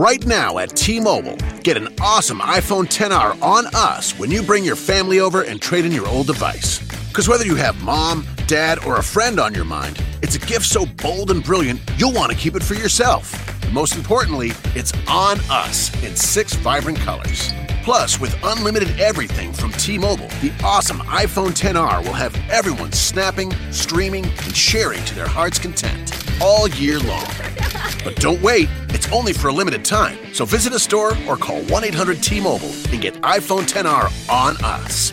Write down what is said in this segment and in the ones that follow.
Right now at T Mobile, get an awesome iPhone 10R on us when you bring your family over and trade in your old device. Because whether you have mom, dad, or a friend on your mind, it's a gift so bold and brilliant you'll want to keep it for yourself. And most importantly, it's on us in six vibrant colors. Plus, with unlimited everything from T Mobile, the awesome iPhone 10R will have everyone snapping, streaming, and sharing to their heart's content all year long. But don't wait, it's only for a limited time. So visit a store or call 1 800 T Mobile and get iPhone 10R on us.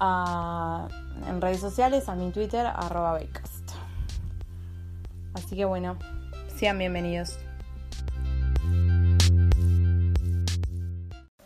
en redes sociales, a mi Twitter, arroba Becast. Así que bueno, sean bienvenidos.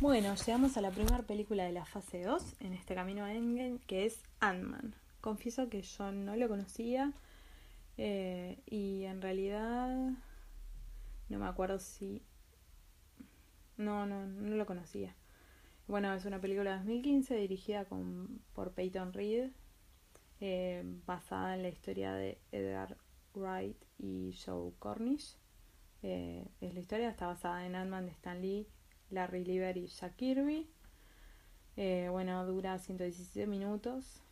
Bueno, llegamos a la primera película de la fase 2 en este camino a Endgame, que es Ant-Man. Confieso que yo no lo conocía eh, y en realidad no me acuerdo si no, no, no lo conocía. Bueno, es una película de 2015 dirigida con, por Peyton Reed, eh, basada en la historia de Edgar Wright y Joe Cornish. Eh, es la historia, está basada en Ant-Man de Stan Lee, Larry Lieber y Jack Kirby. Eh, bueno, dura 117 minutos.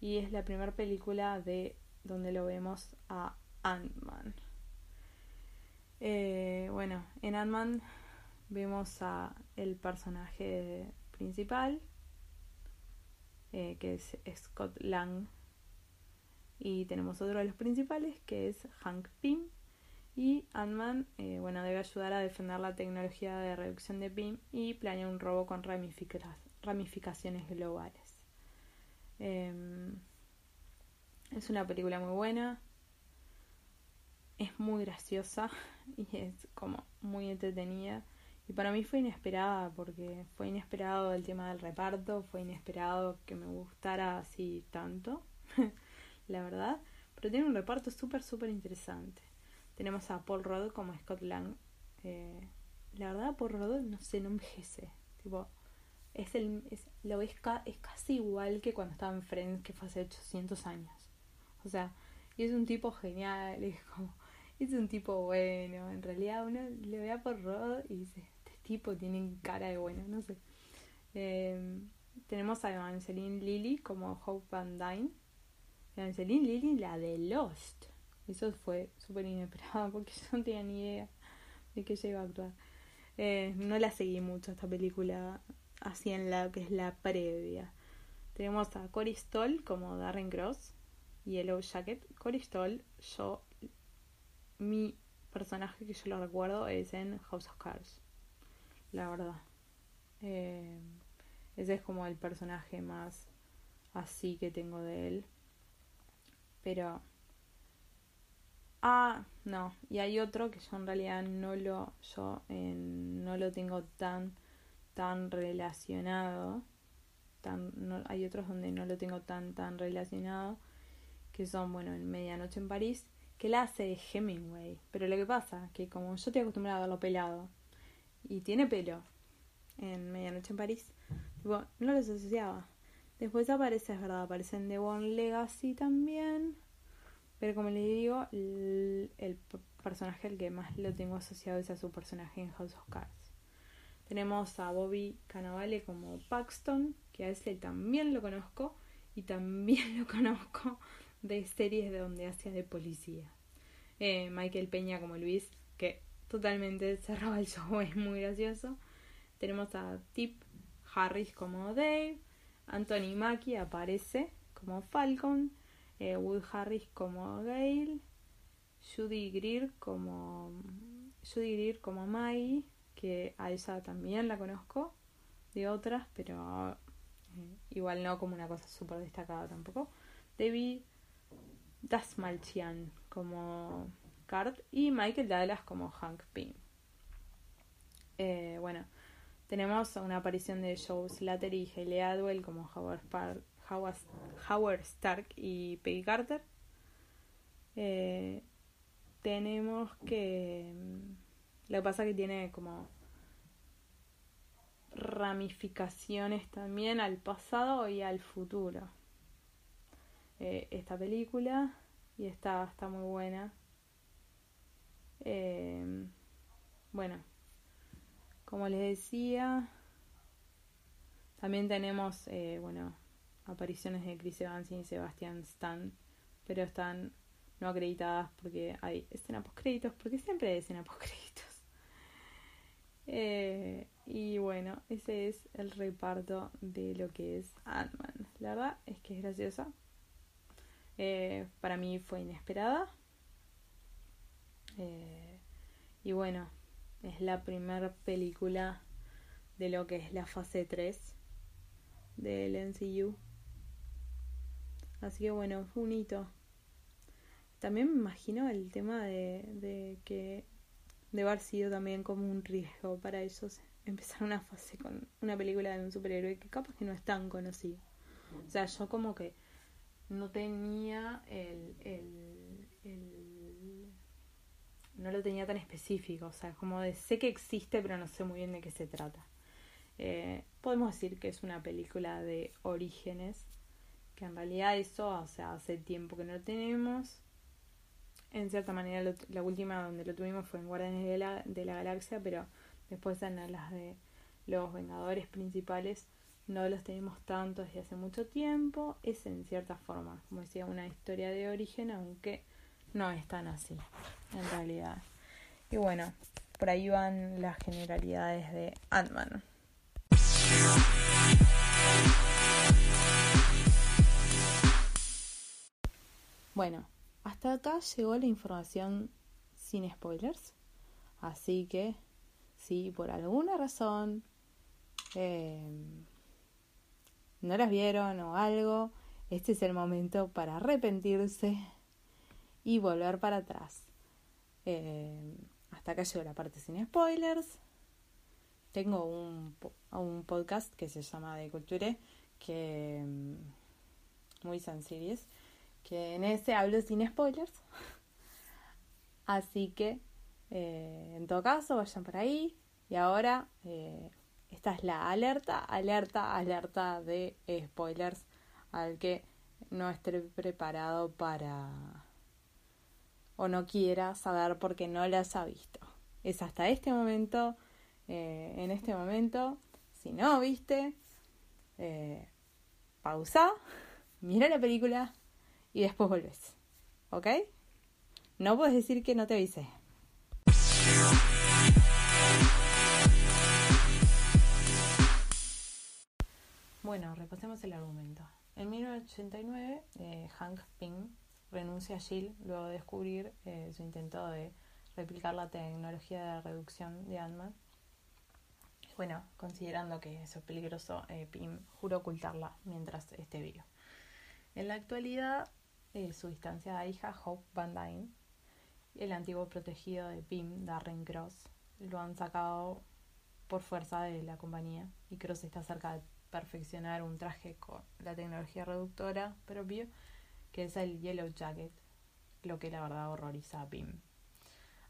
Y es la primera película de donde lo vemos a Ant-Man. Bueno, en Ant-Man vemos a el personaje principal, eh, que es Scott Lang, y tenemos otro de los principales, que es Hank Pym, y Ant-Man, eh, bueno, debe ayudar a defender la tecnología de reducción de Pym y planea un robo con ramificaciones globales. Em, es una película muy buena, es muy graciosa y es como muy entretenida. Y para mí fue inesperada porque fue inesperado el tema del reparto, fue inesperado que me gustara así tanto, la verdad. Pero tiene un reparto súper, súper interesante. Tenemos a Paul Rudd como Scott Lang. Eh, la verdad, Paul Rudd no sé, no. Tipo, es el, es, lo es, es casi igual que cuando estaba en Friends, que fue hace 800 años. O sea, y es un tipo genial, es como es un tipo bueno. En realidad uno le ve a por Rod y dice, tipo tiene cara de bueno, no sé. Em, tenemos a Evangeline Lilly como Hope Van Dyne. Evangeline Lilly, la de Lost. Eso fue súper inesperado porque yo no tenía ni idea de que ella iba a actuar. Eh, no la seguí mucho esta película así en la que es la previa. Tenemos a Cory Stoll como Darren Cross, Yellow Jacket. Cory Stoll, yo mi personaje que yo lo recuerdo es en House of Cards. La verdad. Eh, ese es como el personaje más así que tengo de él. Pero. Ah, no. Y hay otro que yo en realidad no lo. Yo no lo tengo tan. tan relacionado. Tan, no, hay otros donde no lo tengo tan tan relacionado. Que son, bueno, en Medianoche en París que la hace Hemingway. Pero lo que pasa, que como yo estoy acostumbrada a verlo pelado, y tiene pelo en Medianoche en París. Tipo, no los asociaba. Después aparece, es verdad, aparece en The One Legacy también. Pero como les digo, el, personaje al que más lo tengo asociado es a su personaje en House of Cards. Tenemos a Bobby Cannavale como Paxton, que a ese también lo conozco y también lo conozco de series de donde hacía de policía. Eh, Michael Peña como Luis, que totalmente cerraba el show, es muy gracioso. Tenemos a Tip Harris como Dave, Anthony Mackie aparece como Falcon, eh, Wood Harris como Gail, Judy Greer como Judy Greer como Maggie, que a ella también la conozco de otras, pero eh, igual no como una cosa súper destacada tampoco. David Dasmalchian como Y Michael Dallas como Hank Pym. Eh, bueno, tenemos una aparición de Joe Slater y Haley Adwell como Howard, Howard, Stark y Peggy Carter. Eh, tenemos que... Mm, lo que pasa es que tiene como ramificaciones también al pasado y al futuro. Eh, esta película y está, está muy buena. Eh, bueno, como les decía, también tenemos, eh, bueno, apariciones de Chris Evans y Sebastian Stan, pero están no acreditadas porque hay escena post créditos, porque siempre hay escena post créditos. Eh, y bueno, ese es el reparto de lo que es Ant-Man. La verdad es que es graciosa. Eh, para mí fue inesperada. Eh, y bueno, es la primera película de lo que es la fase 3 del NCU. Así que bueno, fue un hito. También me imagino el tema de, de que debe haber sido también como un riesgo para ellos empezar una fase con una película de un superhéroe que capaz que no es tan conocido. O sea, yo como que no tenía el no lo tenía tan específico, o sea, como de sé que existe pero no sé muy bien de qué se trata. Eh, podemos decir que es una película de orígenes, que en realidad eso, o sea, hace tiempo que no lo tenemos, en cierta manera la última donde lo tuvimos fue en Guardianes de la, de la Galaxia, pero después en las de los Vengadores principales no los tenemos tanto desde hace mucho tiempo. Es en cierta forma, como decía, una historia de origen, aunque no es tan así, en realidad. Y bueno, por ahí van las generalidades de Ant-Man. Bueno, hasta acá llegó la información sin spoilers. Así que si por alguna razón eh, no las vieron o algo, este es el momento para arrepentirse y volver para atrás. Eh, hasta acá llegó la parte sin spoilers. Tengo un, un podcast que se llama De Culture, que mm, muy sencillo que en ese hablo sin spoilers. Así que, eh, en todo caso, vayan por ahí. Y ahora, eh, esta es la alerta, alerta, alerta de spoilers al que no esté preparado para o no quiera saber porque no las ha visto. Es hasta este momento, eh, en este momento, si no viste, pausa, mira la película, y después volvés. ¿Ok? No puedes decir que no te avisé. Bueno, repasemos el argumento. En 1989, eh, Hank Pym renuncia a Jill luego de descubrir eh, su intento de replicar la tecnología de reducción de Ant-Man. Bueno, considerando que eso es peligroso, eh, Pym jura ocultarla mientras esté vivo. En la actualidad, eh, su distanciada hija Hope Van Dyne, el antiguo protegido de Pim, Darren Cross, lo han sacado por fuerza de la compañía y Cross está cerca de perfeccionar un traje con la tecnología reductora propio que es el Yellow Jacket, lo que la verdad horroriza a Pim.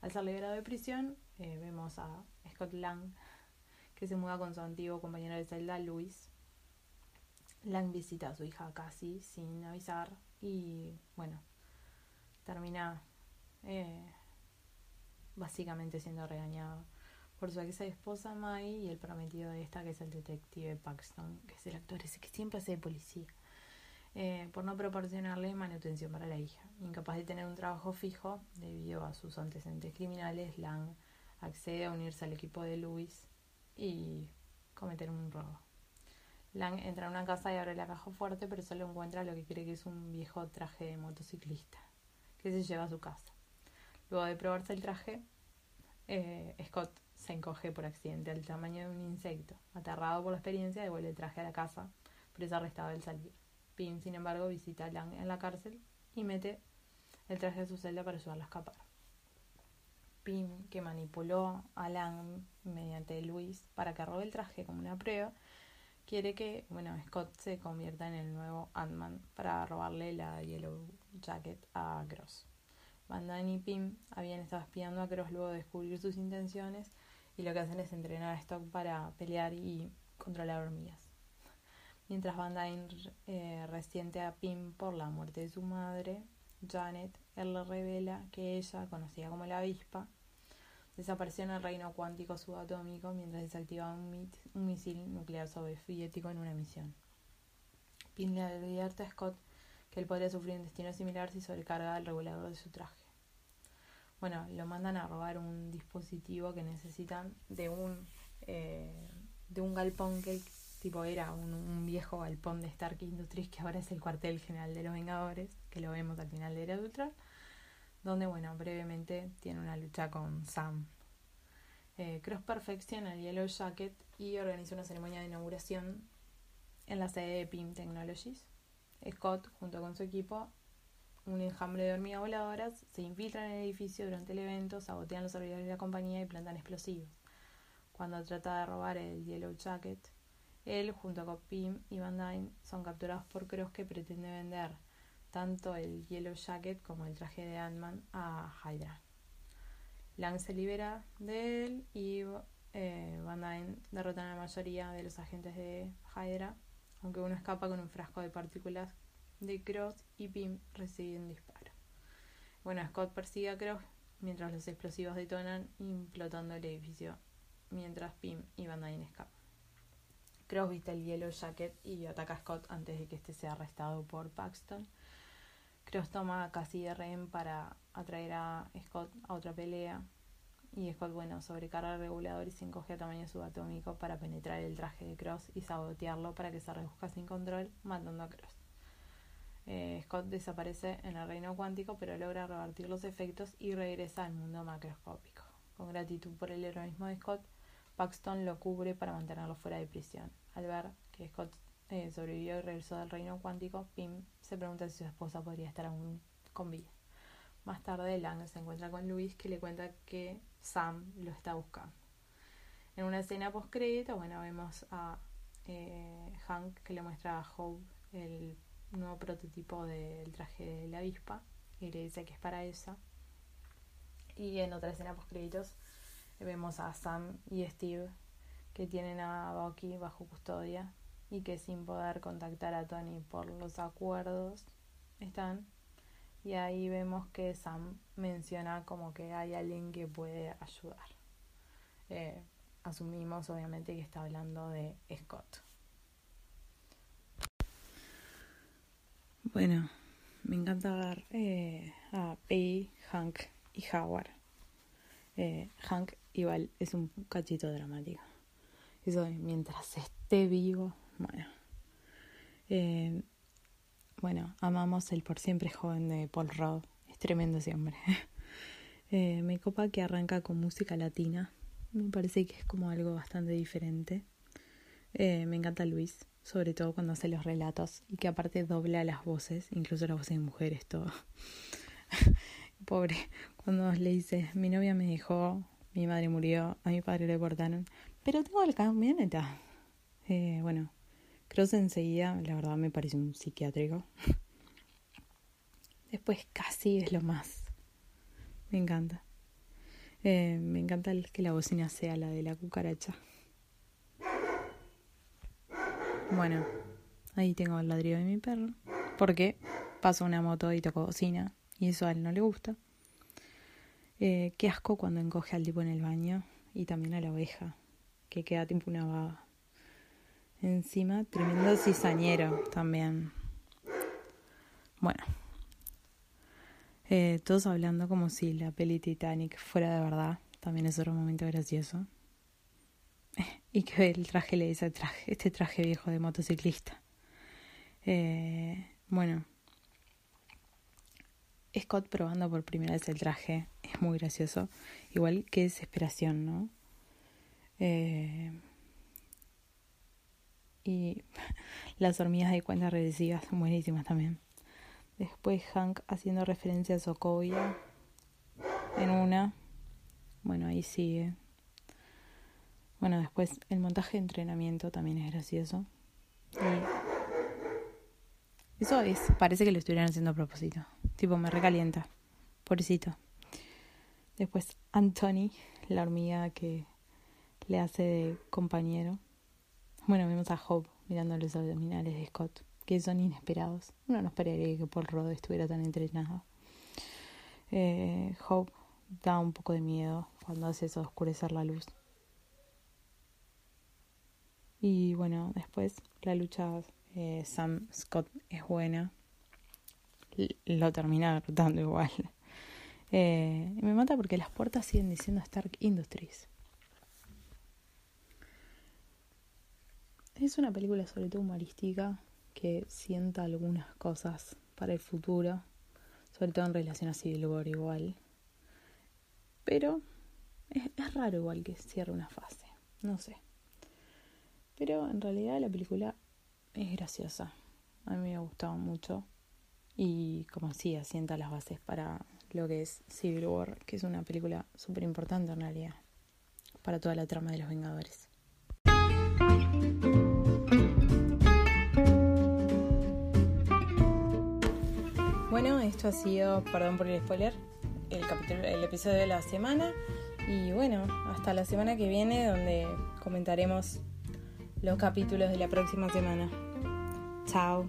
Al ser liberado de prisión, eh, vemos a Scott Lang, que se muda con su antiguo compañero de celda, Luis. Lang visita a su hija casi sin avisar y bueno, termina eh, básicamente siendo regañado por su ex esposa Mai y el prometido de esta que es el detective Paxton, que es el actor ese que siempre hace de policía, eh, por no proporcionarle manutención para la hija. Incapaz de tener un trabajo fijo debido a sus antecedentes criminales, Lang accede a unirse al equipo de Louis y cometer un robo. Lang entra a una casa y abre la caja fuerte, pero solo encuentra lo que cree que es un viejo traje de motociclista, que se lleva a su casa. Luego de probarse el traje, eh, Scott se encoge por accidente al tamaño de un insecto. Aterrado por la experiencia, devuelve el traje a la casa, pero es arrestado al salir. Pim, sin embargo, visita a Lang en la cárcel y mete el traje a su celda para ayudarla a escapar. Pim, que manipuló a Lang mediante Luis para que robe el traje como una prueba, quiere que bueno, Scott se convierta en el nuevo Ant-Man para robarle la Yellow Jacket a Cross. Van y Pim habían estado espiando a Cross luego de descubrir sus intenciones y lo que hacen es entrenar a Stock para pelear y controlar hormigas. Mientras Van Dyne eh, resiente a Pim por la muerte de su madre, Janet, él le revela que ella, conocida como la avispa, desapareció en el reino cuántico subatómico mientras desactivaba un, misil nuclear soviético en una misión. Pin le advierte a Scott que él podría sufrir un destino similar si sobrecarga el regulador de su traje. Bueno, lo mandan a robar un dispositivo que necesitan de un eh, de un galpón que tipo era un, viejo galpón de Stark Industries que ahora es el cuartel general de los Vengadores, que lo vemos al final de Era Ultron donde, bueno, brevemente tiene una lucha con Sam. Eh, Cross perfecciona el Yellow Jacket y organiza una ceremonia de inauguración en la sede de PIM Technologies. Scott, junto con su equipo, un enjambre de hormigas voladoras, se infiltran en el edificio durante el evento, sabotean los servidores de la compañía y plantan explosivos. Cuando trata de robar el Yellow Jacket, él, junto con Pim y Van Dyne, son capturados por Cross que pretende vender tanto el Yellow Jacket como el traje de Ant-Man a Hydra. Lang se libera de él y eh, Van Dyne derrotan a la mayoría de los agentes de Hydra, aunque uno escapa con un frasco de partículas de Cross y Pym recibe un disparo. Bueno, Scott persigue a Cross mientras los explosivos detonan, implotando el edificio, mientras Pym y Van Dyne escapan. Cross viste el Yellow Jacket y ataca a Scott antes de que este sea arrestado por Paxton Cross toma casi de rehén para atraer a Scott a otra pelea. Y Scott, bueno, sobrecarga el regulador y se encoge a tamaño subatómico para penetrar el traje de Cross y sabotearlo para que se reduzca sin control, matando a Cross. Eh, Scott desaparece en el reino cuántico, pero logra revertir los efectos y regresa al mundo macroscópico. Con gratitud por el heroísmo de Scott, Paxton lo cubre para mantenerlo fuera de prisión. Al ver que Scott eh, sobrevivió y regresó del reino cuántico, Pim se pregunta si su esposa podría estar aún con vida. Más tarde, Lang se encuentra con Luis, que le cuenta que Sam lo está buscando. En una escena post-crédito, bueno, vemos a eh, Hank que le muestra a Hope el nuevo prototipo del traje de la avispa y le dice que es para ella. Y en otra escena post-créditos vemos a Sam y Steve que tienen a Bucky bajo custodia y que sin poder contactar a Tony por los acuerdos están. Y ahí vemos que Sam menciona como que hay alguien que puede ayudar. Eh, asumimos obviamente que está hablando de Scott. Bueno, me encanta ver eh, a Pei, Hank y Howard. Eh, Hank igual es un cachito dramático. Eso mientras esté vivo bueno. Eh, bueno, amamos el por siempre joven de Paul Rudd. Es tremendo ese hombre. eh, me copa que arranca con música latina. Me parece que es como algo bastante diferente. Eh, me encanta Luis, sobre todo cuando hace los relatos y que aparte dobla las voces, incluso las voces de mujeres, todo. Pobre, cuando le dice, mi novia me dejó, mi madre murió, a mi padre le cortaron, pero tengo el camioneta. Eh, bueno, Cross enseguida, la verdad, me parece un psiquiátrico. Después casi es lo más. Me encanta. Eh, me encanta que la bocina sea la de la cucaracha. Bueno, ahí tengo el ladrillo de mi perro. Porque pasa una moto y toco bocina. Y eso a él no le gusta. Eh, qué asco cuando encoge al tipo en el baño. Y también a la oveja. Que queda tipo una baba. Encima, tremendo cizañero también. Bueno. Eh, todos hablando como si la peli Titanic fuera de verdad. También es otro momento gracioso. y que el traje le dice traje, este traje viejo de motociclista. Eh, bueno, Scott probando por primera vez el traje es muy gracioso. Igual que desesperación, ¿no? Eh, y las hormigas de cuenta regresiva son buenísimas también. Después Hank haciendo referencia a Sokovia en una. Bueno, ahí sigue. Bueno, después el montaje de entrenamiento también es gracioso. eso es, parece que lo estuvieran haciendo a propósito. Tipo, me recalienta. Pobrecito. Después Anthony, la hormiga que le hace de compañero. Bueno, vemos a Hope mirando los abdominales de Scott, que son inesperados. Uno no esperaría que Paul Rudd estuviera tan entrenado. Eh, Hope da un poco de miedo cuando hace eso oscurecer la luz. Y bueno, después la lucha Sam Scott es buena. lo termina derrotando igual. Eh, me mata porque las puertas siguen diciendo Stark Industries. Es una película sobre todo humorística que sienta algunas cosas para el futuro, sobre todo en relación a Civil War igual. Pero es, es raro igual que cierre una fase, no sé. Pero en realidad la película es graciosa. A mí me ha gustado mucho. Y como decía, asienta las bases para lo que es Civil War, que es una película súper importante en realidad para toda la trama de los Vengadores. Bueno, esto ha sido, perdón por el spoiler, el, capítulo, el episodio de la semana. Y bueno, hasta la semana que viene donde comentaremos los capítulos de la próxima semana. Chao.